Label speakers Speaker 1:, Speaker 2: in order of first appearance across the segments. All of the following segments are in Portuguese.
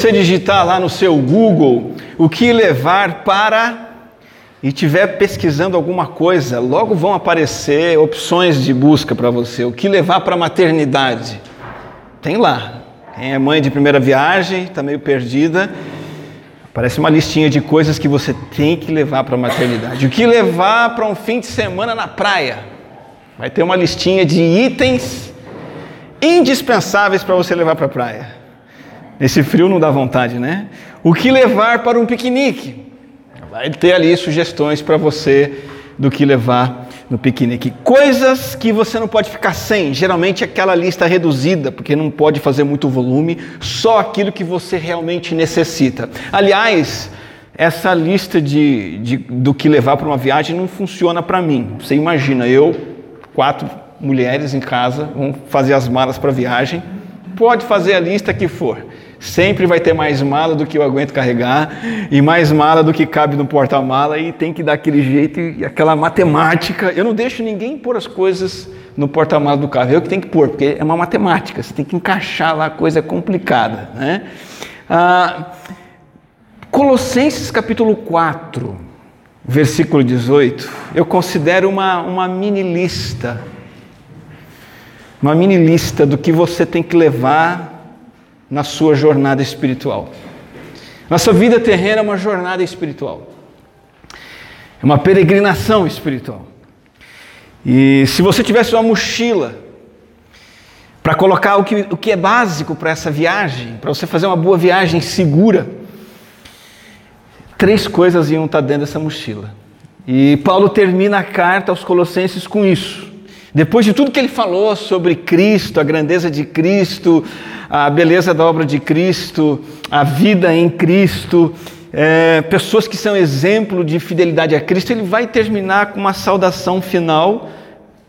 Speaker 1: você digitar lá no seu Google o que levar para e estiver pesquisando alguma coisa, logo vão aparecer opções de busca para você. O que levar para a maternidade? Tem lá. Quem é mãe de primeira viagem, está meio perdida. Parece uma listinha de coisas que você tem que levar para a maternidade. O que levar para um fim de semana na praia? Vai ter uma listinha de itens indispensáveis para você levar para a praia. Nesse frio não dá vontade, né? O que levar para um piquenique? Vai ter ali sugestões para você do que levar no piquenique. Coisas que você não pode ficar sem. Geralmente aquela lista reduzida, porque não pode fazer muito volume, só aquilo que você realmente necessita. Aliás, essa lista de, de do que levar para uma viagem não funciona para mim. Você imagina, eu, quatro mulheres em casa, vão fazer as malas para a viagem. Pode fazer a lista que for. Sempre vai ter mais mala do que eu aguento carregar e mais mala do que cabe no porta-mala e tem que dar aquele jeito e aquela matemática. Eu não deixo ninguém pôr as coisas no porta-mala do carro. Eu que tenho que pôr, porque é uma matemática. Você tem que encaixar lá, a coisa é complicada. Né? Ah, Colossenses capítulo 4, versículo 18, eu considero uma, uma mini lista. Uma mini lista do que você tem que levar na sua jornada espiritual. Nossa vida terrena é uma jornada espiritual, é uma peregrinação espiritual. E se você tivesse uma mochila para colocar o que, o que é básico para essa viagem, para você fazer uma boa viagem segura, três coisas iam estar dentro dessa mochila. E Paulo termina a carta aos Colossenses com isso. Depois de tudo que ele falou sobre Cristo, a grandeza de Cristo, a beleza da obra de Cristo, a vida em Cristo, é, pessoas que são exemplo de fidelidade a Cristo, ele vai terminar com uma saudação final,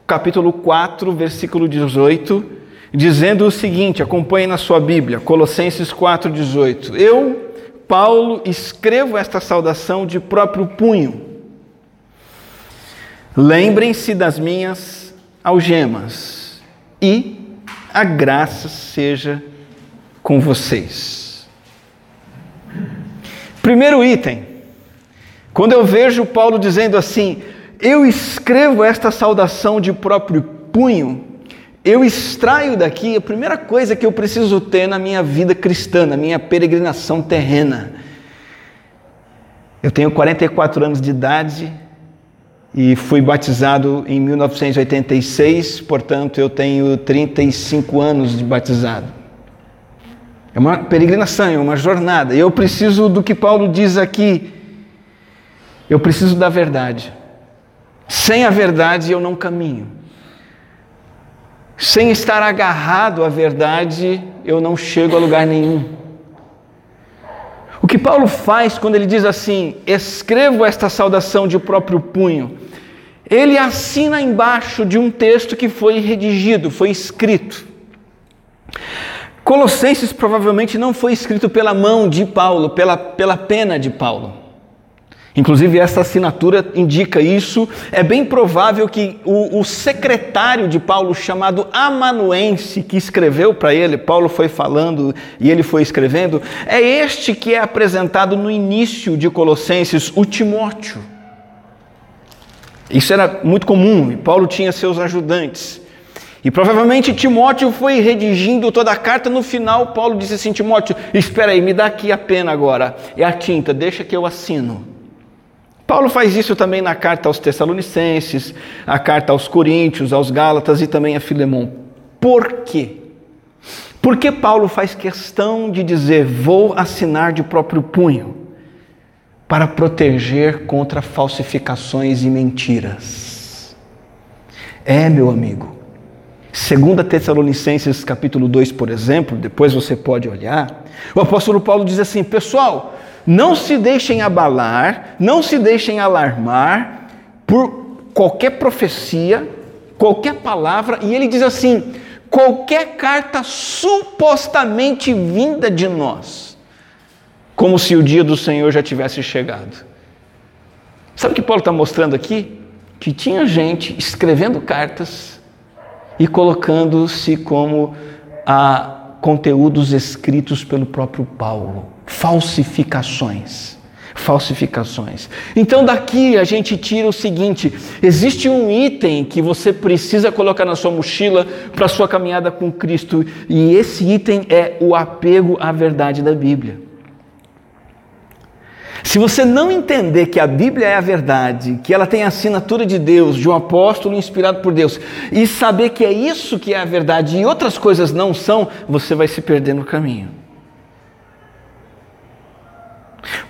Speaker 1: capítulo 4, versículo 18, dizendo o seguinte: acompanhe na sua Bíblia, Colossenses 4, 18. Eu, Paulo, escrevo esta saudação de próprio punho. Lembrem-se das minhas algemas e a graça seja com vocês. Primeiro item. Quando eu vejo Paulo dizendo assim: Eu escrevo esta saudação de próprio punho, eu extraio daqui a primeira coisa que eu preciso ter na minha vida cristã, na minha peregrinação terrena. Eu tenho 44 anos de idade, e fui batizado em 1986, portanto eu tenho 35 anos de batizado. É uma peregrinação, é uma jornada. Eu preciso do que Paulo diz aqui. Eu preciso da verdade. Sem a verdade eu não caminho. Sem estar agarrado à verdade, eu não chego a lugar nenhum. O que Paulo faz quando ele diz assim: escrevo esta saudação de próprio punho, ele assina embaixo de um texto que foi redigido, foi escrito. Colossenses provavelmente não foi escrito pela mão de Paulo, pela, pela pena de Paulo. Inclusive, essa assinatura indica isso. É bem provável que o, o secretário de Paulo, chamado Amanuense, que escreveu para ele, Paulo foi falando e ele foi escrevendo, é este que é apresentado no início de Colossenses, o Timóteo. Isso era muito comum, Paulo tinha seus ajudantes. E provavelmente Timóteo foi redigindo toda a carta. No final, Paulo disse assim: Timóteo, espera aí, me dá aqui a pena agora. É a tinta, deixa que eu assino. Paulo faz isso também na carta aos Tessalonicenses, a carta aos Coríntios, aos Gálatas e também a Filemão. Por quê? Porque Paulo faz questão de dizer: vou assinar de próprio punho, para proteger contra falsificações e mentiras. É, meu amigo. Segunda Tessalonicenses capítulo 2, por exemplo, depois você pode olhar, o apóstolo Paulo diz assim: "Pessoal, não se deixem abalar, não se deixem alarmar por qualquer profecia, qualquer palavra, e ele diz assim: qualquer carta supostamente vinda de nós, como se o dia do Senhor já tivesse chegado. Sabe o que Paulo está mostrando aqui? Que tinha gente escrevendo cartas e colocando-se como a conteúdos escritos pelo próprio Paulo, falsificações. Falsificações. Então, daqui a gente tira o seguinte: existe um item que você precisa colocar na sua mochila para sua caminhada com Cristo, e esse item é o apego à verdade da Bíblia. Se você não entender que a Bíblia é a verdade, que ela tem a assinatura de Deus, de um apóstolo inspirado por Deus, e saber que é isso que é a verdade e outras coisas não são, você vai se perder no caminho.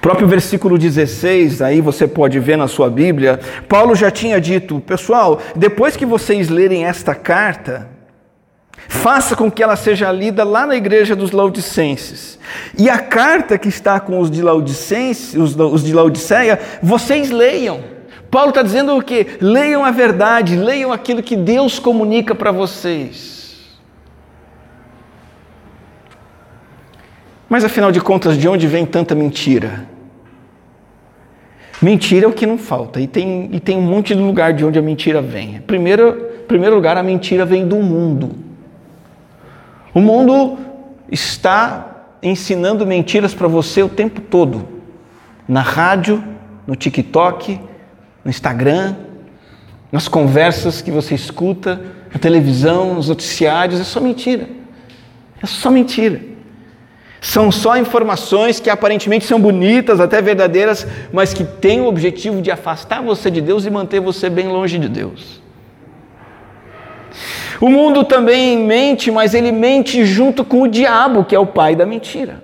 Speaker 1: Próprio versículo 16, aí você pode ver na sua Bíblia, Paulo já tinha dito, pessoal, depois que vocês lerem esta carta, Faça com que ela seja lida lá na igreja dos Laodicenses. E a carta que está com os de, Laodicenses, os, os de Laodiceia, vocês leiam. Paulo está dizendo o quê? Leiam a verdade, leiam aquilo que Deus comunica para vocês. Mas afinal de contas, de onde vem tanta mentira? Mentira é o que não falta, e tem, e tem um monte de lugar de onde a mentira vem. Primeiro, primeiro lugar, a mentira vem do mundo. O mundo está ensinando mentiras para você o tempo todo. Na rádio, no TikTok, no Instagram, nas conversas que você escuta, na televisão, nos noticiários, é só mentira. É só mentira. São só informações que aparentemente são bonitas, até verdadeiras, mas que têm o objetivo de afastar você de Deus e manter você bem longe de Deus. O mundo também mente, mas ele mente junto com o diabo, que é o pai da mentira.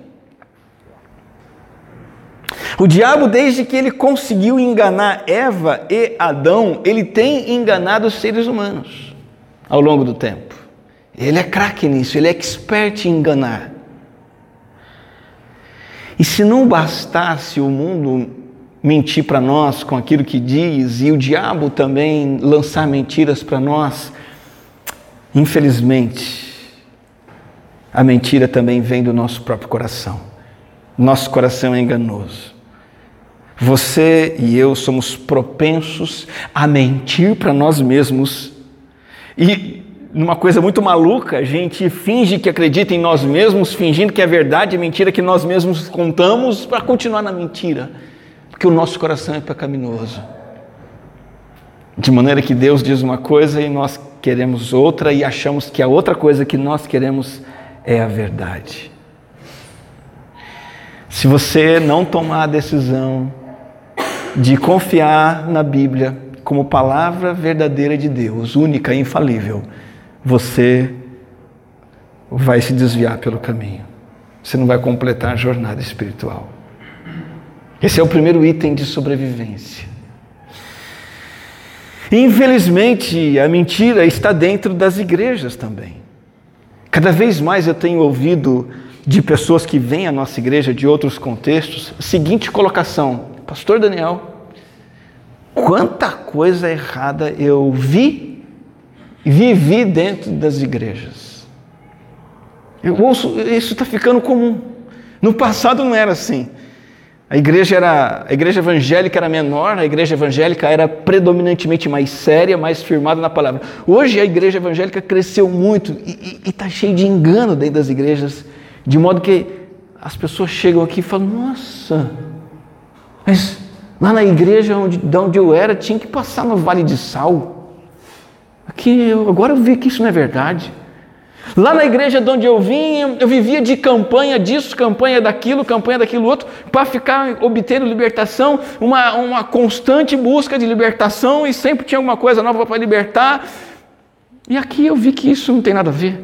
Speaker 1: O diabo, desde que ele conseguiu enganar Eva e Adão, ele tem enganado os seres humanos ao longo do tempo. Ele é craque nisso, ele é expert em enganar. E se não bastasse o mundo mentir para nós com aquilo que diz, e o diabo também lançar mentiras para nós, Infelizmente, a mentira também vem do nosso próprio coração. Nosso coração é enganoso. Você e eu somos propensos a mentir para nós mesmos. E numa coisa muito maluca, a gente finge que acredita em nós mesmos, fingindo que é verdade, é mentira que nós mesmos contamos para continuar na mentira, porque o nosso coração é pecaminoso. De maneira que Deus diz uma coisa e nós queremos outra e achamos que a outra coisa que nós queremos é a verdade. Se você não tomar a decisão de confiar na Bíblia como palavra verdadeira de Deus, única e infalível, você vai se desviar pelo caminho. Você não vai completar a jornada espiritual. Esse é o primeiro item de sobrevivência. Infelizmente, a mentira está dentro das igrejas também. Cada vez mais eu tenho ouvido de pessoas que vêm à nossa igreja de outros contextos, seguinte colocação: Pastor Daniel, quanta coisa errada eu vi e vivi dentro das igrejas. Eu ouço, isso está ficando comum. No passado não era assim. A igreja, era, a igreja evangélica era menor, a igreja evangélica era predominantemente mais séria, mais firmada na palavra. Hoje a igreja evangélica cresceu muito e está cheio de engano dentro das igrejas, de modo que as pessoas chegam aqui e falam: Nossa, mas lá na igreja onde, de onde eu era tinha que passar no Vale de Sal. Aqui, agora eu vi que isso não é verdade. Lá na igreja de onde eu vim, eu vivia de campanha disso, campanha daquilo, campanha daquilo outro, para ficar obtendo libertação, uma, uma constante busca de libertação e sempre tinha alguma coisa nova para libertar. E aqui eu vi que isso não tem nada a ver.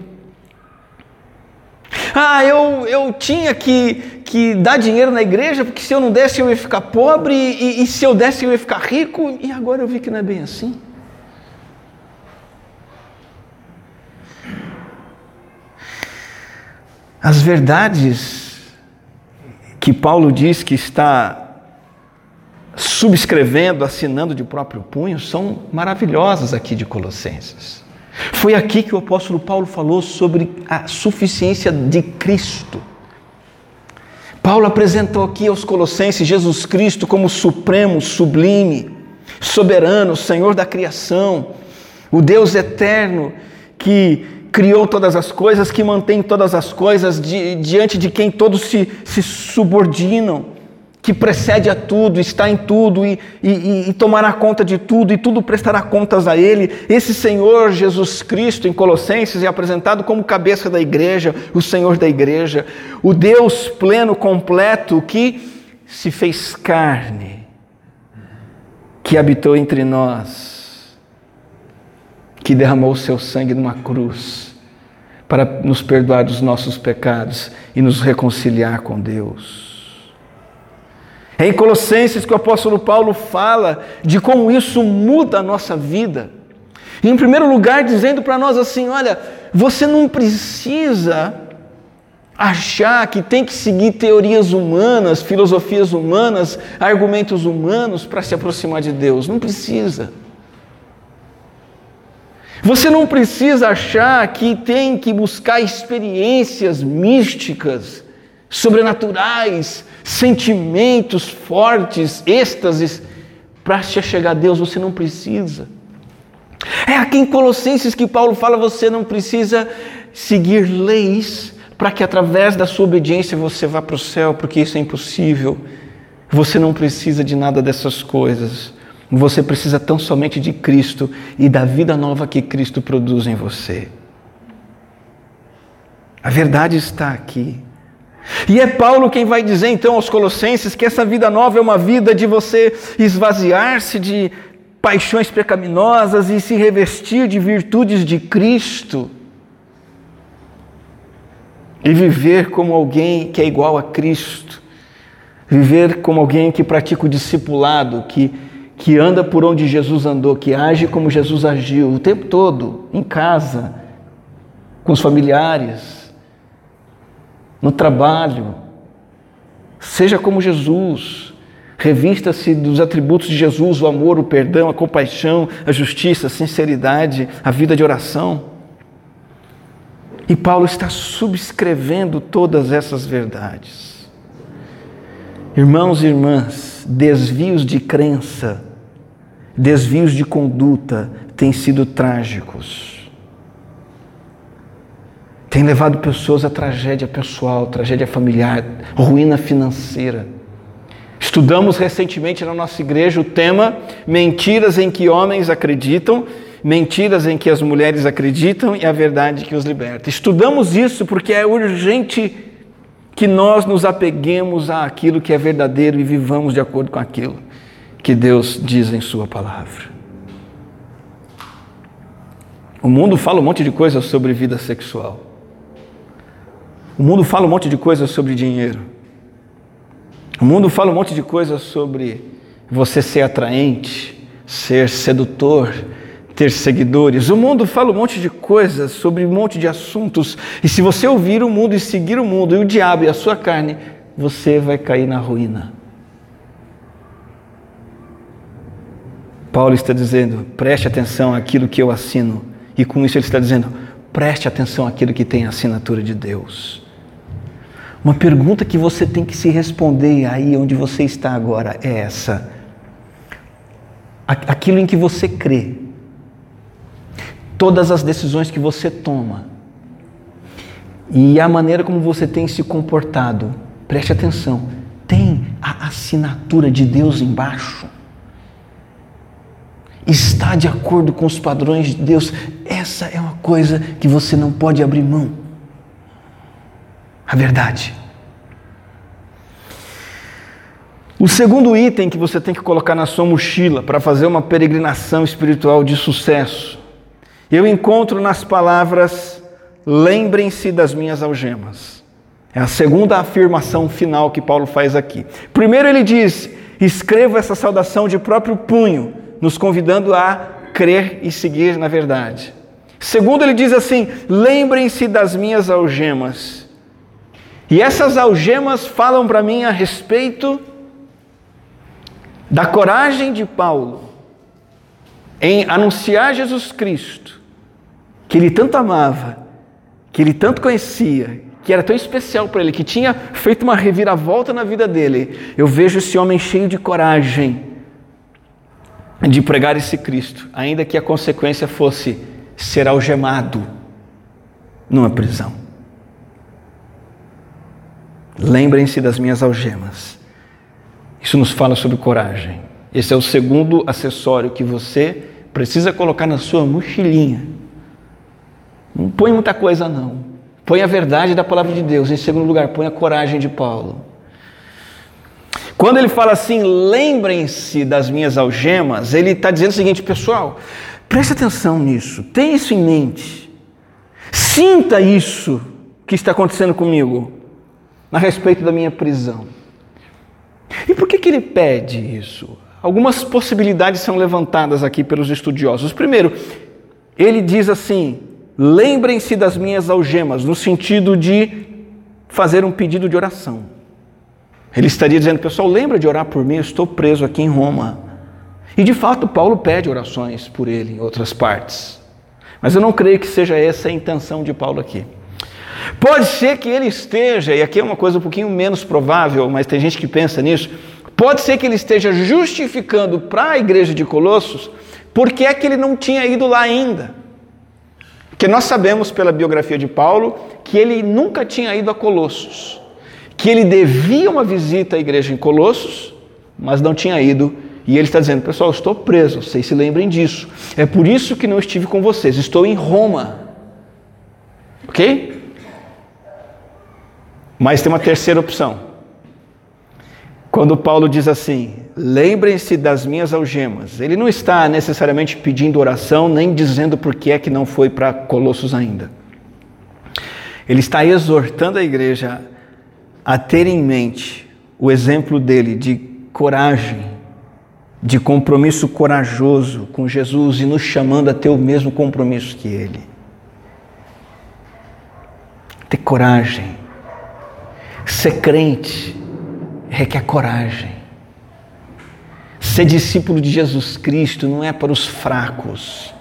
Speaker 1: Ah, eu, eu tinha que, que dar dinheiro na igreja, porque se eu não desse eu ia ficar pobre, e, e se eu desse eu ia ficar rico, e agora eu vi que não é bem assim. As verdades que Paulo diz que está subscrevendo, assinando de próprio punho, são maravilhosas aqui de Colossenses. Foi aqui que o apóstolo Paulo falou sobre a suficiência de Cristo. Paulo apresentou aqui aos Colossenses Jesus Cristo como supremo, sublime, soberano, Senhor da criação, o Deus eterno que criou todas as coisas, que mantém todas as coisas, di, diante de quem todos se, se subordinam, que precede a tudo, está em tudo e, e, e, tomará conta de tudo e tudo prestará contas a Ele. Esse Senhor Jesus Cristo, em Colossenses, é apresentado como cabeça da igreja, o Senhor da igreja, o Deus pleno, completo, que se fez carne, que habitou entre nós que derramou o seu sangue numa cruz para nos perdoar dos nossos pecados e nos reconciliar com Deus. É em Colossenses que o apóstolo Paulo fala de como isso muda a nossa vida. Em primeiro lugar, dizendo para nós assim: olha, você não precisa achar que tem que seguir teorias humanas, filosofias humanas, argumentos humanos para se aproximar de Deus. Não precisa. Você não precisa achar que tem que buscar experiências místicas, sobrenaturais, sentimentos fortes, êxtases para chegar a Deus. Você não precisa. É aqui em Colossenses que Paulo fala: você não precisa seguir leis para que através da sua obediência você vá para o céu, porque isso é impossível. Você não precisa de nada dessas coisas. Você precisa tão somente de Cristo e da vida nova que Cristo produz em você. A verdade está aqui. E é Paulo quem vai dizer então aos Colossenses que essa vida nova é uma vida de você esvaziar-se de paixões pecaminosas e se revestir de virtudes de Cristo. E viver como alguém que é igual a Cristo. Viver como alguém que pratica o discipulado, que que anda por onde Jesus andou, que age como Jesus agiu o tempo todo, em casa, com os familiares, no trabalho. Seja como Jesus, revista-se dos atributos de Jesus, o amor, o perdão, a compaixão, a justiça, a sinceridade, a vida de oração. E Paulo está subscrevendo todas essas verdades. Irmãos e irmãs, desvios de crença desvios de conduta têm sido trágicos. Tem levado pessoas à tragédia pessoal, tragédia familiar, ruína financeira. Estudamos recentemente na nossa igreja o tema Mentiras em que homens acreditam, mentiras em que as mulheres acreditam e a verdade que os liberta. Estudamos isso porque é urgente que nós nos apeguemos àquilo que é verdadeiro e vivamos de acordo com aquilo que Deus diz em Sua palavra. O mundo fala um monte de coisas sobre vida sexual. O mundo fala um monte de coisas sobre dinheiro. O mundo fala um monte de coisas sobre você ser atraente, ser sedutor, ter seguidores. O mundo fala um monte de coisas sobre um monte de assuntos. E se você ouvir o mundo e seguir o mundo e o diabo e a sua carne, você vai cair na ruína. Paulo está dizendo: preste atenção àquilo que eu assino. E com isso ele está dizendo: preste atenção àquilo que tem a assinatura de Deus. Uma pergunta que você tem que se responder aí onde você está agora é essa: aquilo em que você crê, todas as decisões que você toma e a maneira como você tem se comportado, preste atenção, tem a assinatura de Deus embaixo? Está de acordo com os padrões de Deus, essa é uma coisa que você não pode abrir mão. A verdade. O segundo item que você tem que colocar na sua mochila para fazer uma peregrinação espiritual de sucesso, eu encontro nas palavras: lembrem-se das minhas algemas. É a segunda afirmação final que Paulo faz aqui. Primeiro, ele diz: escreva essa saudação de próprio punho nos convidando a crer e seguir na verdade. Segundo, ele diz assim: lembrem-se das minhas algemas. E essas algemas falam para mim a respeito da coragem de Paulo em anunciar Jesus Cristo, que ele tanto amava, que ele tanto conhecia, que era tão especial para ele, que tinha feito uma reviravolta na vida dele. Eu vejo esse homem cheio de coragem de pregar esse Cristo, ainda que a consequência fosse ser algemado, numa prisão. Lembrem-se das minhas algemas. Isso nos fala sobre coragem. Esse é o segundo acessório que você precisa colocar na sua mochilinha. Não põe muita coisa, não. Põe a verdade da palavra de Deus. Em segundo lugar, põe a coragem de Paulo. Quando ele fala assim, lembrem-se das minhas algemas, ele está dizendo o seguinte, pessoal, preste atenção nisso, tenha isso em mente. Sinta isso que está acontecendo comigo a respeito da minha prisão. E por que, que ele pede isso? Algumas possibilidades são levantadas aqui pelos estudiosos. Primeiro, ele diz assim: lembrem-se das minhas algemas, no sentido de fazer um pedido de oração. Ele estaria dizendo, pessoal, lembra de orar por mim, eu estou preso aqui em Roma. E de fato, Paulo pede orações por ele em outras partes. Mas eu não creio que seja essa a intenção de Paulo aqui. Pode ser que ele esteja, e aqui é uma coisa um pouquinho menos provável, mas tem gente que pensa nisso. Pode ser que ele esteja justificando para a igreja de Colossos porque é que ele não tinha ido lá ainda. Porque nós sabemos pela biografia de Paulo que ele nunca tinha ido a Colossos, que ele devia uma visita à igreja em Colossos, mas não tinha ido. E ele está dizendo, pessoal, estou preso, vocês se lembrem disso. É por isso que não estive com vocês, estou em Roma. Ok? Mas tem uma terceira opção. Quando Paulo diz assim: lembrem-se das minhas algemas, ele não está necessariamente pedindo oração, nem dizendo por que é que não foi para Colossos ainda. Ele está exortando a igreja a ter em mente o exemplo dele de coragem, de compromisso corajoso com Jesus e nos chamando a ter o mesmo compromisso que ele. Ter coragem Ser crente requer coragem. Ser discípulo de Jesus Cristo não é para os fracos,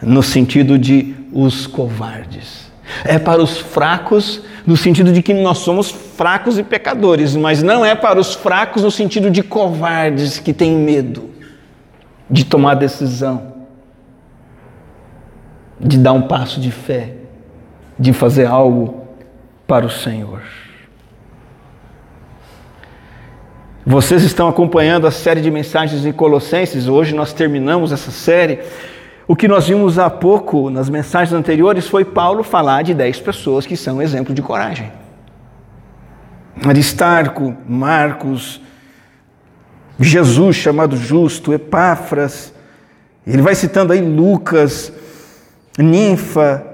Speaker 1: no sentido de os covardes. É para os fracos, no sentido de que nós somos fracos e pecadores, mas não é para os fracos no sentido de covardes que têm medo de tomar decisão, de dar um passo de fé, de fazer algo para o Senhor. Vocês estão acompanhando a série de mensagens em Colossenses. Hoje nós terminamos essa série. O que nós vimos há pouco nas mensagens anteriores foi Paulo falar de dez pessoas que são exemplo de coragem. Aristarco, Marcos, Jesus chamado justo, Epáfras, ele vai citando aí Lucas, Ninfa,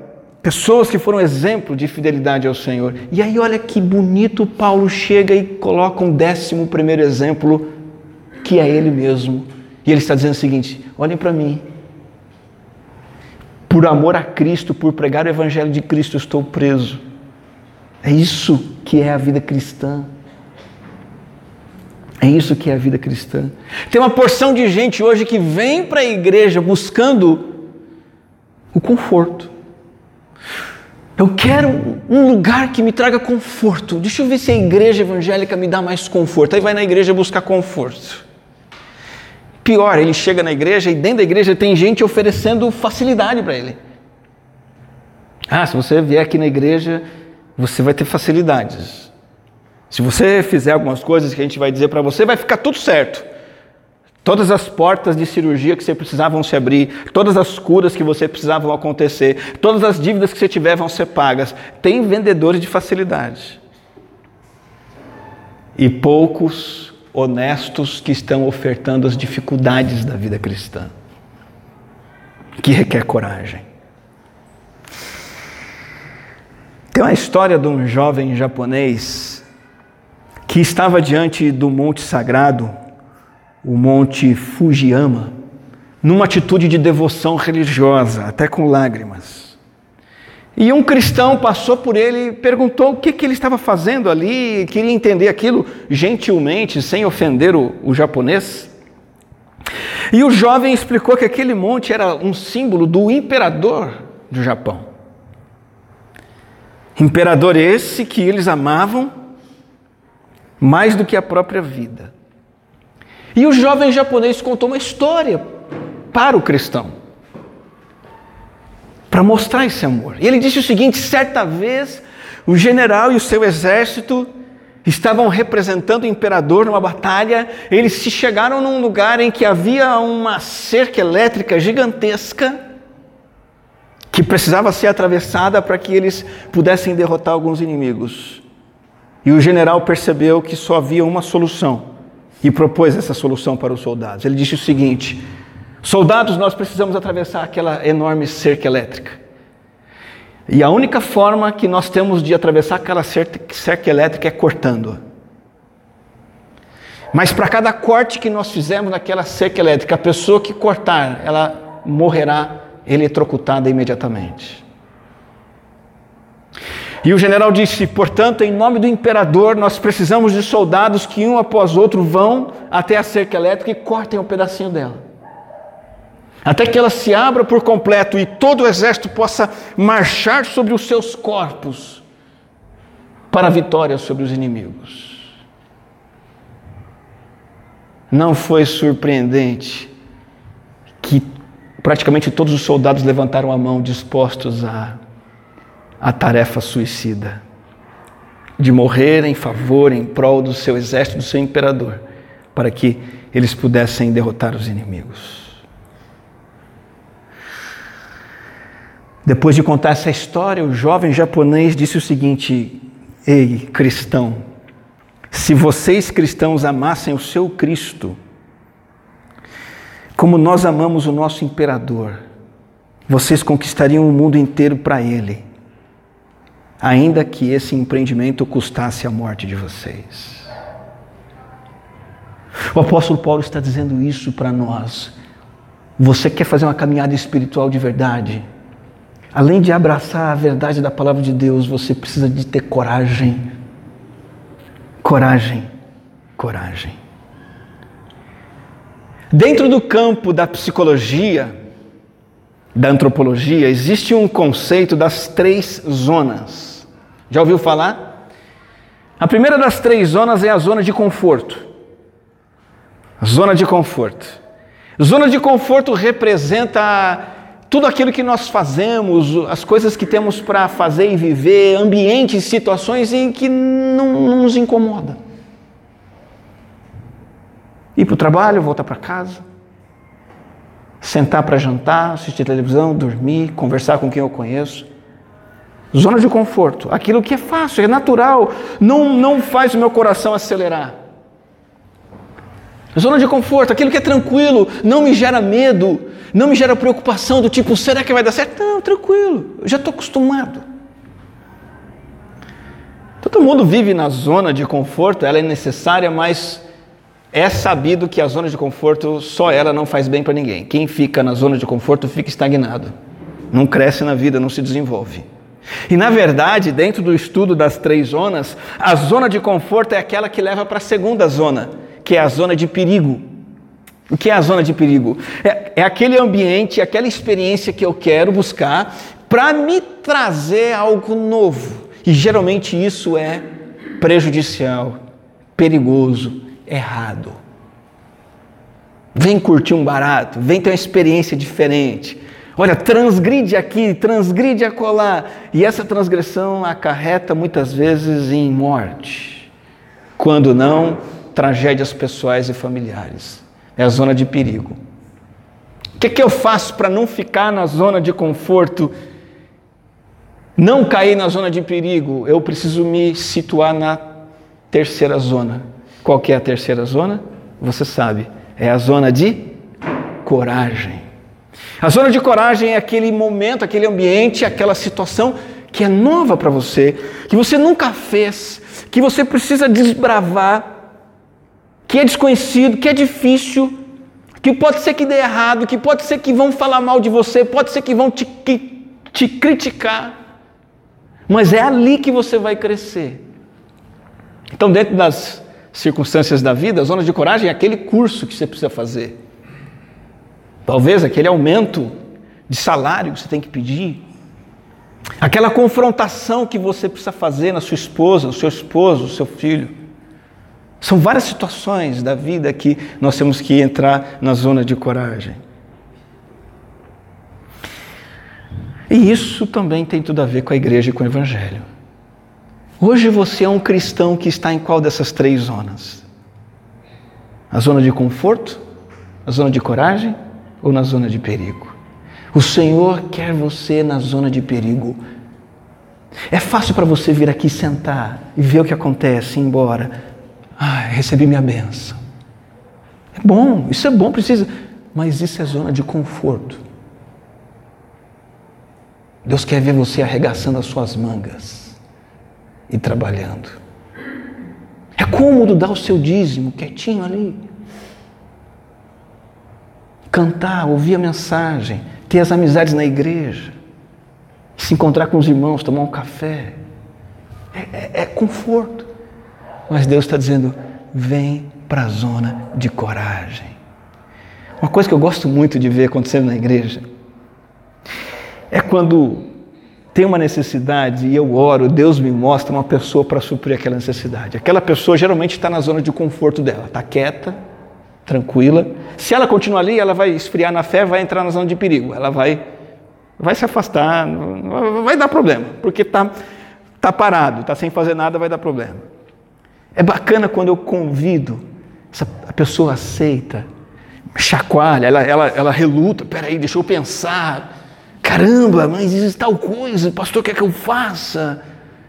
Speaker 1: Pessoas que foram exemplo de fidelidade ao Senhor. E aí, olha que bonito, Paulo chega e coloca um décimo primeiro exemplo, que é ele mesmo. E ele está dizendo o seguinte: olhem para mim. Por amor a Cristo, por pregar o Evangelho de Cristo, estou preso. É isso que é a vida cristã. É isso que é a vida cristã. Tem uma porção de gente hoje que vem para a igreja buscando o conforto. Eu quero um lugar que me traga conforto. Deixa eu ver se a igreja evangélica me dá mais conforto. Aí vai na igreja buscar conforto. Pior, ele chega na igreja e dentro da igreja tem gente oferecendo facilidade para ele. Ah, se você vier aqui na igreja, você vai ter facilidades. Se você fizer algumas coisas que a gente vai dizer para você, vai ficar tudo certo. Todas as portas de cirurgia que você precisava vão se abrir, todas as curas que você precisava acontecer, todas as dívidas que você tiver vão ser pagas. Tem vendedores de facilidade. E poucos honestos que estão ofertando as dificuldades da vida cristã, que requer coragem. Tem uma história de um jovem japonês que estava diante do Monte Sagrado o Monte Fujiyama, numa atitude de devoção religiosa, até com lágrimas. E um cristão passou por ele e perguntou o que, que ele estava fazendo ali, queria entender aquilo gentilmente, sem ofender o, o japonês. E o jovem explicou que aquele monte era um símbolo do imperador do Japão. Imperador esse que eles amavam mais do que a própria vida. E o jovem japonês contou uma história para o cristão. Para mostrar esse amor. E ele disse o seguinte: certa vez, o general e o seu exército estavam representando o imperador numa batalha. Eles se chegaram num lugar em que havia uma cerca elétrica gigantesca que precisava ser atravessada para que eles pudessem derrotar alguns inimigos. E o general percebeu que só havia uma solução e propôs essa solução para os soldados. Ele disse o seguinte: Soldados, nós precisamos atravessar aquela enorme cerca elétrica. E a única forma que nós temos de atravessar aquela cerca elétrica é cortando. Mas para cada corte que nós fizermos naquela cerca elétrica, a pessoa que cortar, ela morrerá eletrocutada imediatamente. E o general disse: portanto, em nome do imperador, nós precisamos de soldados que um após outro vão até a cerca elétrica e cortem um pedacinho dela. Até que ela se abra por completo e todo o exército possa marchar sobre os seus corpos para a vitória sobre os inimigos. Não foi surpreendente que praticamente todos os soldados levantaram a mão dispostos a a tarefa suicida de morrer em favor, em prol do seu exército, do seu imperador, para que eles pudessem derrotar os inimigos. Depois de contar essa história, o jovem japonês disse o seguinte: Ei, cristão, se vocês cristãos amassem o seu Cristo, como nós amamos o nosso imperador, vocês conquistariam o mundo inteiro para ele ainda que esse empreendimento custasse a morte de vocês. O apóstolo Paulo está dizendo isso para nós. Você quer fazer uma caminhada espiritual de verdade? Além de abraçar a verdade da palavra de Deus, você precisa de ter coragem. Coragem, coragem. Dentro do campo da psicologia, da antropologia, existe um conceito das três zonas. Já ouviu falar? A primeira das três zonas é a zona de conforto. Zona de conforto. Zona de conforto representa tudo aquilo que nós fazemos, as coisas que temos para fazer e viver, ambientes, situações em que não, não nos incomoda. Ir para o trabalho, voltar para casa sentar para jantar, assistir televisão, dormir, conversar com quem eu conheço. Zona de conforto, aquilo que é fácil, é natural, não, não faz o meu coração acelerar. Zona de conforto, aquilo que é tranquilo, não me gera medo, não me gera preocupação do tipo, será que vai dar certo? Não, tranquilo, eu já estou acostumado. Todo mundo vive na zona de conforto, ela é necessária, mas é sabido que a zona de conforto, só ela não faz bem para ninguém. Quem fica na zona de conforto fica estagnado. Não cresce na vida, não se desenvolve. E na verdade, dentro do estudo das três zonas, a zona de conforto é aquela que leva para a segunda zona, que é a zona de perigo. O que é a zona de perigo? É, é aquele ambiente, aquela experiência que eu quero buscar para me trazer algo novo. E geralmente isso é prejudicial, perigoso, errado. Vem curtir um barato, vem ter uma experiência diferente. Olha, transgride aqui, transgride acolá. E essa transgressão acarreta muitas vezes em morte. Quando não, tragédias pessoais e familiares. É a zona de perigo. O que, que eu faço para não ficar na zona de conforto? Não cair na zona de perigo? Eu preciso me situar na terceira zona, qual que é a terceira zona? Você sabe, é a zona de coragem. A zona de coragem é aquele momento, aquele ambiente, aquela situação que é nova para você, que você nunca fez, que você precisa desbravar, que é desconhecido, que é difícil, que pode ser que dê errado, que pode ser que vão falar mal de você, pode ser que vão te, que, te criticar, mas é ali que você vai crescer. Então, dentro das circunstâncias da vida, a zona de coragem é aquele curso que você precisa fazer. Talvez aquele aumento de salário que você tem que pedir. Aquela confrontação que você precisa fazer na sua esposa, no seu esposo, no seu filho. São várias situações da vida que nós temos que entrar na zona de coragem. E isso também tem tudo a ver com a igreja e com o evangelho. Hoje você é um cristão que está em qual dessas três zonas? A zona de conforto? A zona de coragem? Ou na zona de perigo? O Senhor quer você na zona de perigo. É fácil para você vir aqui sentar e ver o que acontece embora. Ah, recebi minha benção. É bom, isso é bom, precisa. Mas isso é zona de conforto. Deus quer ver você arregaçando as suas mangas e trabalhando. É cômodo dar o seu dízimo quietinho ali. Cantar, ouvir a mensagem, ter as amizades na igreja, se encontrar com os irmãos, tomar um café. É, é, é conforto. Mas Deus está dizendo: vem para a zona de coragem. Uma coisa que eu gosto muito de ver acontecendo na igreja é quando tem uma necessidade e eu oro, Deus me mostra uma pessoa para suprir aquela necessidade. Aquela pessoa geralmente está na zona de conforto dela, está quieta, tranquila. Se ela continuar ali, ela vai esfriar na fé, vai entrar na zona de perigo. Ela vai, vai se afastar, vai dar problema, porque está tá parado, está sem fazer nada, vai dar problema. É bacana quando eu convido, essa, a pessoa aceita, chacoalha, ela, ela, ela reluta, peraí, deixa eu pensar. Caramba, mas isso tal coisa, o pastor quer que eu faça.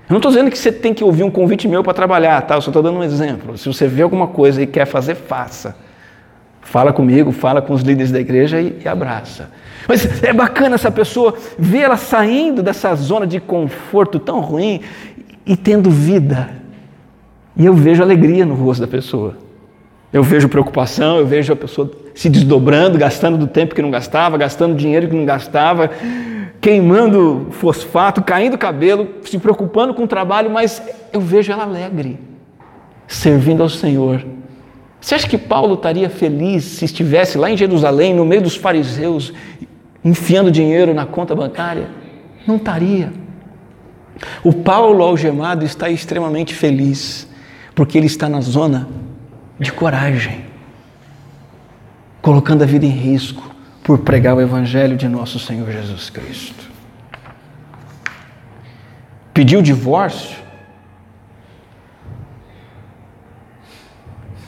Speaker 1: Eu não estou dizendo que você tem que ouvir um convite meu para trabalhar, tá? Eu só estou dando um exemplo. Se você vê alguma coisa e quer fazer, faça. Fala comigo, fala com os líderes da igreja e, e abraça. Mas é bacana essa pessoa ver ela saindo dessa zona de conforto tão ruim e tendo vida. E eu vejo alegria no rosto da pessoa. Eu vejo preocupação, eu vejo a pessoa se desdobrando, gastando do tempo que não gastava, gastando dinheiro que não gastava, queimando fosfato, caindo cabelo, se preocupando com o trabalho, mas eu vejo ela alegre, servindo ao Senhor. Você acha que Paulo estaria feliz se estivesse lá em Jerusalém, no meio dos fariseus, enfiando dinheiro na conta bancária? Não estaria. O Paulo algemado está extremamente feliz, porque ele está na zona de coragem, colocando a vida em risco por pregar o Evangelho de nosso Senhor Jesus Cristo. Pediu divórcio?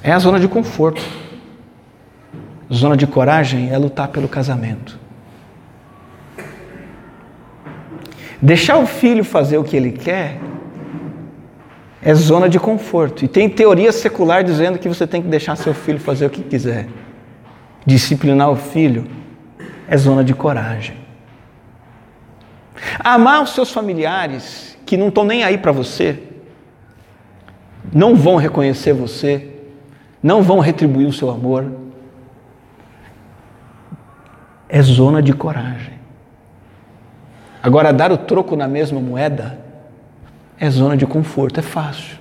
Speaker 1: É a zona de conforto. Zona de coragem é lutar pelo casamento. Deixar o filho fazer o que ele quer é zona de conforto. E tem teoria secular dizendo que você tem que deixar seu filho fazer o que quiser. Disciplinar o filho é zona de coragem. Amar os seus familiares que não estão nem aí para você, não vão reconhecer você, não vão retribuir o seu amor, é zona de coragem. Agora, dar o troco na mesma moeda é zona de conforto, é fácil.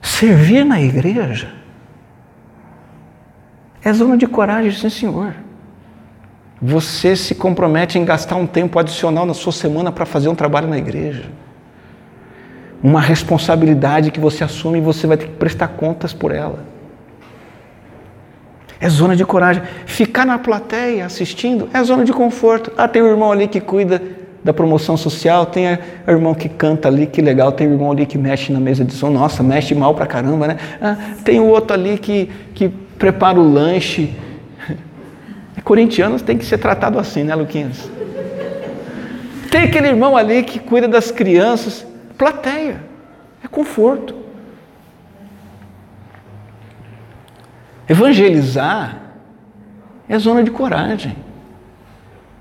Speaker 1: Servir na igreja é zona de coragem, sim, senhor. Você se compromete em gastar um tempo adicional na sua semana para fazer um trabalho na igreja. Uma responsabilidade que você assume e você vai ter que prestar contas por ela. É zona de coragem. Ficar na plateia assistindo é zona de conforto. Ah, tem um irmão ali que cuida da promoção social, tem a, irmão que canta ali, que legal, tem o irmão ali que mexe na mesa de som, nossa, mexe mal pra caramba, né? Ah, tem o outro ali que, que prepara o lanche. Corintianos tem que ser tratado assim, né, Luquinhas? Tem aquele irmão ali que cuida das crianças, plateia, é conforto. Evangelizar é zona de coragem.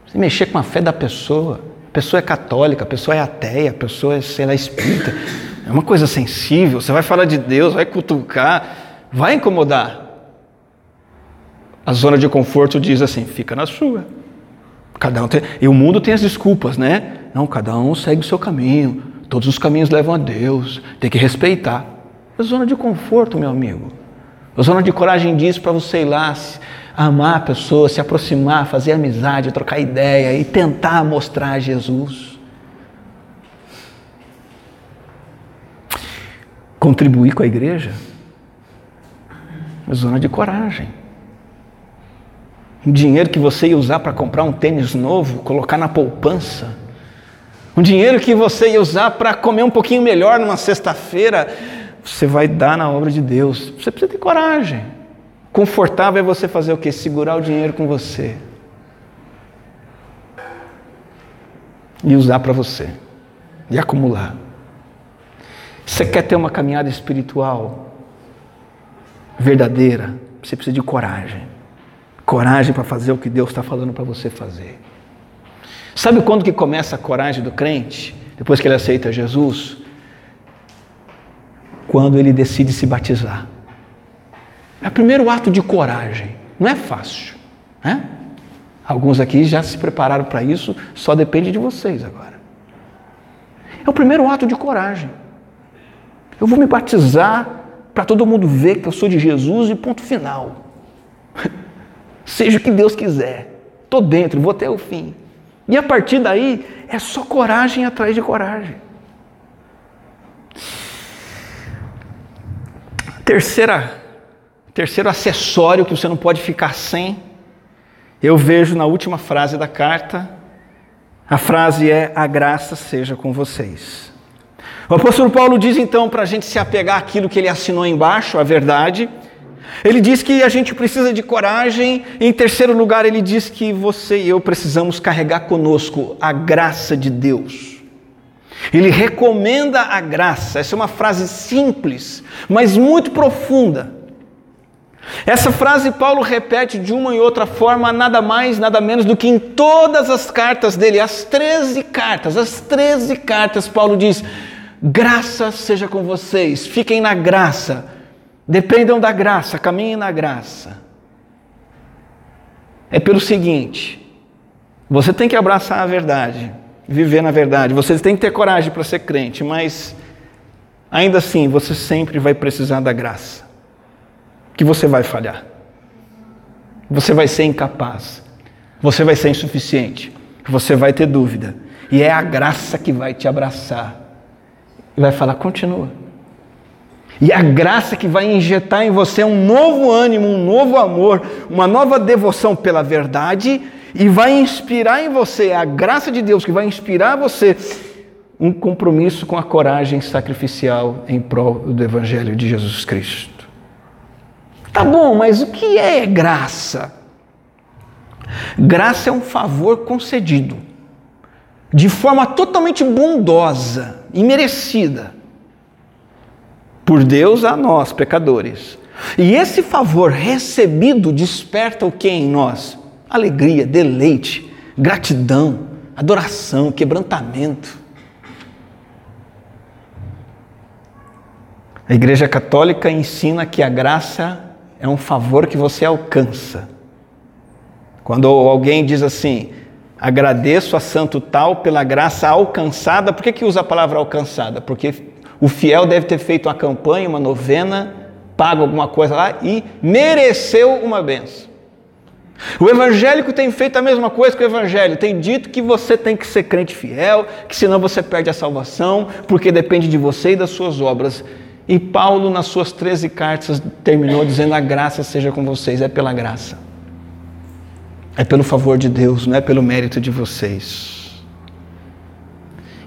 Speaker 1: Você mexer com a fé da pessoa pessoa é católica, a pessoa é ateia, a pessoa é, sei lá, espírita. É uma coisa sensível. Você vai falar de Deus, vai cutucar, vai incomodar. A zona de conforto diz assim: fica na sua. Cada um tem, e o mundo tem as desculpas, né? Não, cada um segue o seu caminho. Todos os caminhos levam a Deus. Tem que respeitar. A zona de conforto, meu amigo. A zona de coragem diz para você ir lá amar a pessoa, se aproximar, fazer amizade, trocar ideia e tentar mostrar Jesus. Contribuir com a igreja zona de coragem. Um dinheiro que você ia usar para comprar um tênis novo, colocar na poupança. Um dinheiro que você ia usar para comer um pouquinho melhor numa sexta-feira, você vai dar na obra de Deus. Você precisa ter coragem. Confortável é você fazer o quê? Segurar o dinheiro com você. E usar para você. E acumular. Você quer ter uma caminhada espiritual verdadeira? Você precisa de coragem. Coragem para fazer o que Deus está falando para você fazer. Sabe quando que começa a coragem do crente? Depois que ele aceita Jesus? Quando ele decide se batizar. É o primeiro ato de coragem. Não é fácil. Né? Alguns aqui já se prepararam para isso, só depende de vocês agora. É o primeiro ato de coragem. Eu vou me batizar para todo mundo ver que eu sou de Jesus e ponto final. Seja o que Deus quiser. Estou dentro, vou até o fim. E a partir daí é só coragem atrás de coragem. Terceira, terceiro acessório que você não pode ficar sem, eu vejo na última frase da carta, a frase é: A graça seja com vocês. O apóstolo Paulo diz então para a gente se apegar àquilo que ele assinou embaixo, a verdade. Ele diz que a gente precisa de coragem. Em terceiro lugar, ele diz que você e eu precisamos carregar conosco a graça de Deus. Ele recomenda a graça. Essa é uma frase simples, mas muito profunda. Essa frase Paulo repete de uma e outra forma, nada mais, nada menos do que em todas as cartas dele, as 13 cartas, as 13 cartas, Paulo diz: Graça seja com vocês, fiquem na graça, dependam da graça, caminhem na graça. É pelo seguinte: você tem que abraçar a verdade, viver na verdade, você tem que ter coragem para ser crente, mas ainda assim você sempre vai precisar da graça, que você vai falhar, você vai ser incapaz, você vai ser insuficiente, você vai ter dúvida, e é a graça que vai te abraçar. E vai falar: continua. E a graça que vai injetar em você um novo ânimo, um novo amor, uma nova devoção pela verdade, e vai inspirar em você, a graça de Deus que vai inspirar você um compromisso com a coragem sacrificial em prol do Evangelho de Jesus Cristo. Tá bom, mas o que é graça? Graça é um favor concedido de forma totalmente bondosa e merecida por Deus a nós, pecadores. E esse favor recebido desperta o que em nós? Alegria, deleite, gratidão, adoração, quebrantamento. A Igreja Católica ensina que a graça é um favor que você alcança. Quando alguém diz assim, Agradeço a santo tal pela graça alcançada. Por que, que usa a palavra alcançada? Porque o fiel deve ter feito uma campanha, uma novena, pago alguma coisa lá e mereceu uma benção. O evangélico tem feito a mesma coisa que o evangelho, tem dito que você tem que ser crente fiel, que senão você perde a salvação, porque depende de você e das suas obras. E Paulo, nas suas 13 cartas, terminou dizendo: A graça seja com vocês, é pela graça. É pelo favor de Deus, não é pelo mérito de vocês.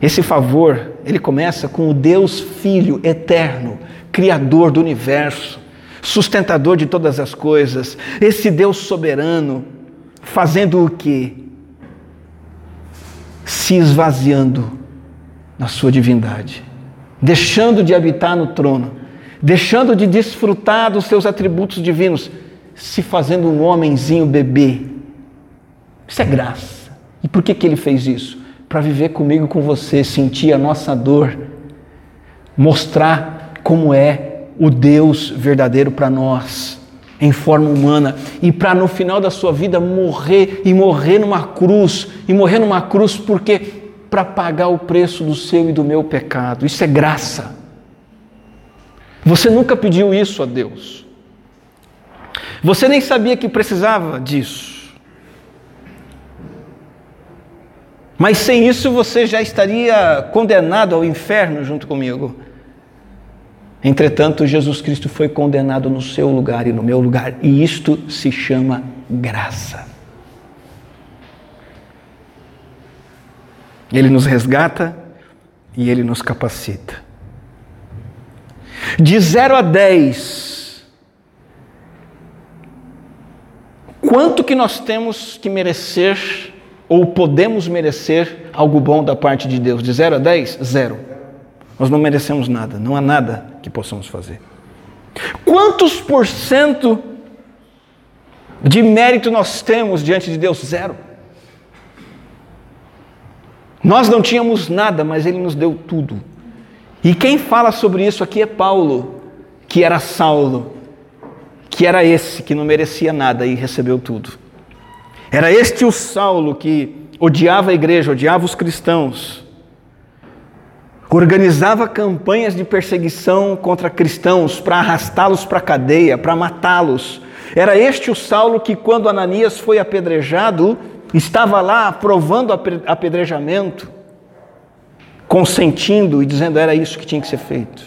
Speaker 1: Esse favor, ele começa com o Deus Filho eterno, Criador do universo, sustentador de todas as coisas, esse Deus soberano, fazendo o que? Se esvaziando na sua divindade, deixando de habitar no trono, deixando de desfrutar dos seus atributos divinos, se fazendo um homenzinho bebê, isso é graça. E por que, que ele fez isso? Para viver comigo, com você, sentir a nossa dor, mostrar como é o Deus verdadeiro para nós, em forma humana, e para no final da sua vida morrer e morrer numa cruz, e morrer numa cruz porque para pagar o preço do seu e do meu pecado. Isso é graça. Você nunca pediu isso a Deus. Você nem sabia que precisava disso. Mas sem isso você já estaria condenado ao inferno junto comigo. Entretanto, Jesus Cristo foi condenado no seu lugar e no meu lugar, e isto se chama graça. Ele nos resgata e ele nos capacita. De 0 a 10, quanto que nós temos que merecer ou podemos merecer algo bom da parte de Deus? De 0 a 10? Zero. Nós não merecemos nada, não há nada que possamos fazer. Quantos por cento de mérito nós temos diante de Deus? Zero. Nós não tínhamos nada, mas Ele nos deu tudo. E quem fala sobre isso aqui é Paulo, que era Saulo, que era esse que não merecia nada e recebeu tudo. Era este o Saulo que odiava a igreja, odiava os cristãos, organizava campanhas de perseguição contra cristãos para arrastá-los para a cadeia, para matá-los. Era este o Saulo que, quando Ananias foi apedrejado, estava lá aprovando apedrejamento, consentindo e dizendo era isso que tinha que ser feito.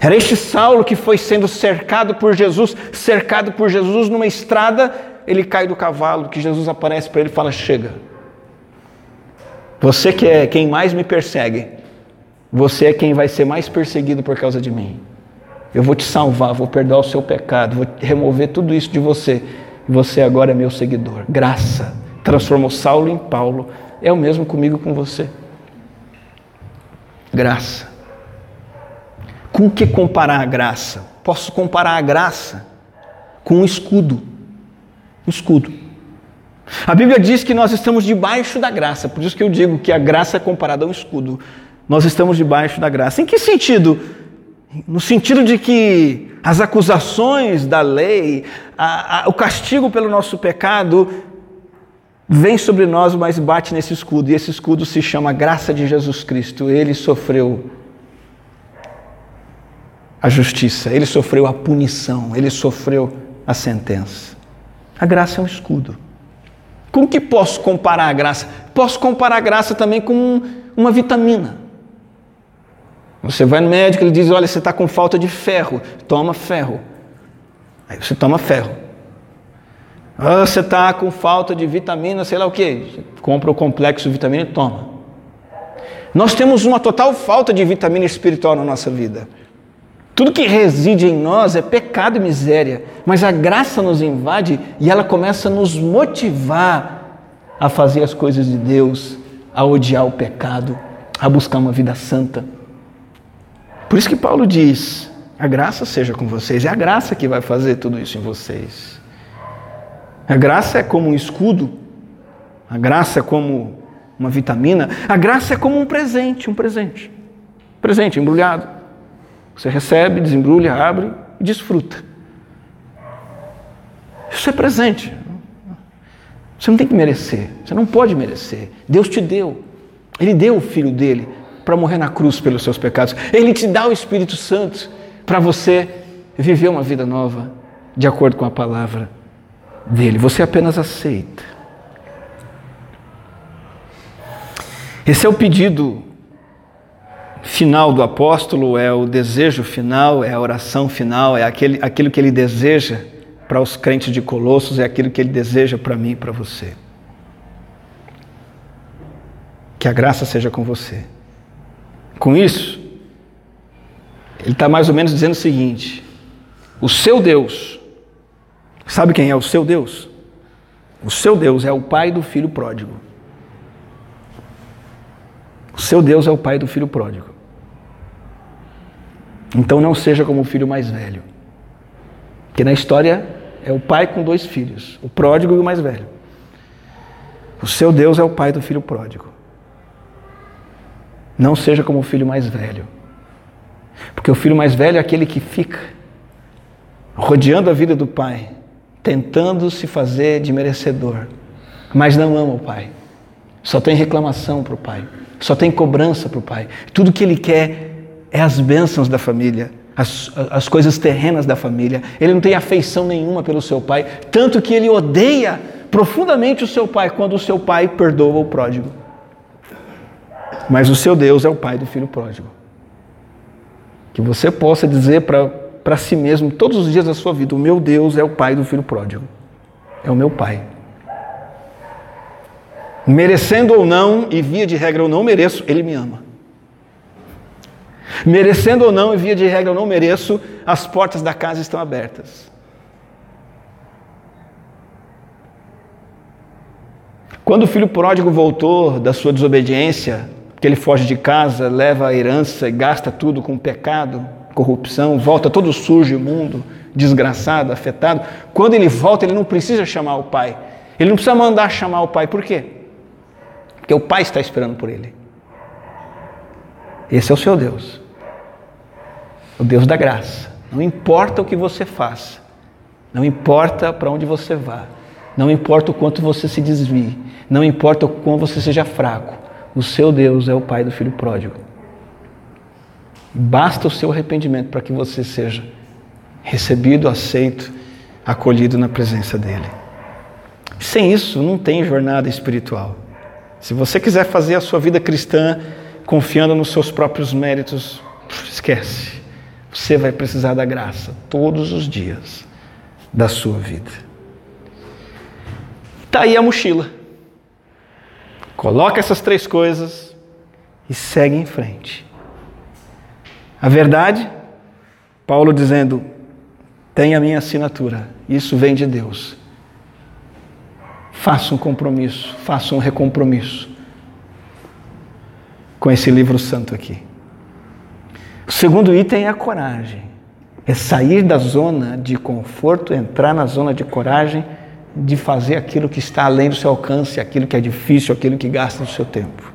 Speaker 1: Era este Saulo que foi sendo cercado por Jesus, cercado por Jesus numa estrada, ele cai do cavalo, que Jesus aparece para ele e fala: Chega. Você que é quem mais me persegue, você é quem vai ser mais perseguido por causa de mim. Eu vou te salvar, vou perdoar o seu pecado, vou remover tudo isso de você você agora é meu seguidor. Graça transformou Saulo em Paulo. É o mesmo comigo com você. Graça. Com que comparar a graça? Posso comparar a graça com um escudo. Um escudo. A Bíblia diz que nós estamos debaixo da graça, por isso que eu digo que a graça é comparada a um escudo. Nós estamos debaixo da graça. Em que sentido? No sentido de que as acusações da lei, a, a, o castigo pelo nosso pecado, vem sobre nós, mas bate nesse escudo. E esse escudo se chama graça de Jesus Cristo. Ele sofreu a justiça, ele sofreu a punição, ele sofreu a sentença. A graça é um escudo. Como que posso comparar a graça? Posso comparar a graça também com uma vitamina. Você vai no médico, ele diz: Olha, você está com falta de ferro, toma ferro. Aí você toma ferro. Ah, você está com falta de vitamina, sei lá o que. Compra o complexo vitamina e toma. Nós temos uma total falta de vitamina espiritual na nossa vida. Tudo que reside em nós é pecado e miséria, mas a graça nos invade e ela começa a nos motivar a fazer as coisas de Deus, a odiar o pecado, a buscar uma vida santa. Por isso que Paulo diz: a graça seja com vocês, é a graça que vai fazer tudo isso em vocês. A graça é como um escudo, a graça é como uma vitamina, a graça é como um presente, um presente. Presente embrulhado. Você recebe, desembrulha, abre e desfruta. Isso é presente. Você não tem que merecer, você não pode merecer. Deus te deu. Ele deu o filho dele para morrer na cruz pelos seus pecados. Ele te dá o Espírito Santo para você viver uma vida nova de acordo com a palavra dele. Você apenas aceita. Esse é o pedido final do apóstolo, é o desejo final, é a oração final, é aquele, aquilo que ele deseja para os crentes de Colossos, é aquilo que ele deseja para mim e para você. Que a graça seja com você. Com isso, ele está mais ou menos dizendo o seguinte: o seu Deus, sabe quem é o seu Deus? O seu Deus é o pai do filho pródigo. O seu Deus é o pai do filho pródigo. Então não seja como o filho mais velho. Que na história é o pai com dois filhos, o pródigo e o mais velho. O seu Deus é o pai do filho pródigo. Não seja como o filho mais velho. Porque o filho mais velho é aquele que fica rodeando a vida do pai, tentando se fazer de merecedor, mas não ama o pai. Só tem reclamação para o pai, só tem cobrança para o pai. Tudo que ele quer é as bênçãos da família, as, as coisas terrenas da família. Ele não tem afeição nenhuma pelo seu pai, tanto que ele odeia profundamente o seu pai quando o seu pai perdoa o pródigo. Mas o seu Deus é o pai do filho pródigo Que você possa dizer para si mesmo todos os dias da sua vida: o meu Deus é o pai do filho pródigo. É o meu pai. Merecendo ou não, e via de regra eu não mereço, ele me ama. Merecendo ou não, e via de regra eu não mereço, as portas da casa estão abertas. Quando o filho pródigo voltou da sua desobediência, que ele foge de casa, leva a herança e gasta tudo com pecado, corrupção, volta todo sujo, imundo, desgraçado, afetado. Quando ele volta, ele não precisa chamar o pai. Ele não precisa mandar chamar o pai. Por quê? Porque o pai está esperando por ele. Esse é o seu Deus. O Deus da graça. Não importa o que você faça. Não importa para onde você vá. Não importa o quanto você se desvie, não importa o quanto você seja fraco, o seu Deus é o Pai do filho pródigo. Basta o seu arrependimento para que você seja recebido, aceito, acolhido na presença dele. Sem isso, não tem jornada espiritual. Se você quiser fazer a sua vida cristã confiando nos seus próprios méritos, esquece. Você vai precisar da graça todos os dias da sua vida. Está aí a mochila. Coloca essas três coisas e segue em frente. A verdade, Paulo dizendo: tem a minha assinatura, isso vem de Deus. Faça um compromisso, faça um recompromisso com esse livro santo aqui. O segundo item é a coragem. É sair da zona de conforto, entrar na zona de coragem de fazer aquilo que está além do seu alcance, aquilo que é difícil, aquilo que gasta o seu tempo.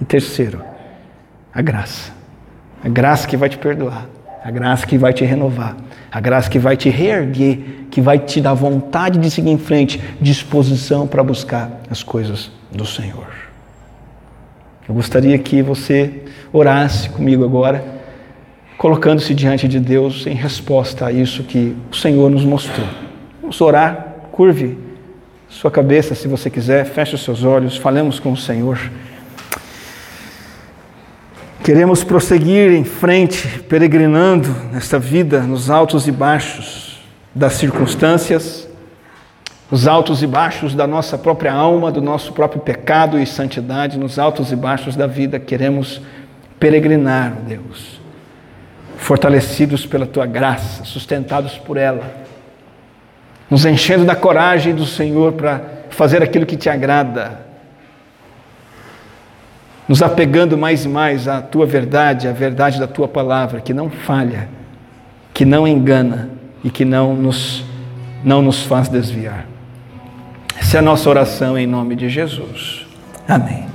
Speaker 1: E terceiro, a graça. A graça que vai te perdoar, a graça que vai te renovar, a graça que vai te reerguer, que vai te dar vontade de seguir em frente, disposição para buscar as coisas do Senhor. Eu gostaria que você orasse comigo agora, colocando-se diante de Deus em resposta a isso que o Senhor nos mostrou. Vamos orar curve sua cabeça se você quiser, feche os seus olhos, falemos com o Senhor. Queremos prosseguir em frente, peregrinando nesta vida, nos altos e baixos das circunstâncias, nos altos e baixos da nossa própria alma, do nosso próprio pecado e santidade, nos altos e baixos da vida, queremos peregrinar, Deus, fortalecidos pela tua graça, sustentados por ela nos enchendo da coragem do Senhor para fazer aquilo que te agrada, nos apegando mais e mais à tua verdade, à verdade da tua palavra, que não falha, que não engana e que não nos, não nos faz desviar. Essa é a nossa oração em nome de Jesus. Amém.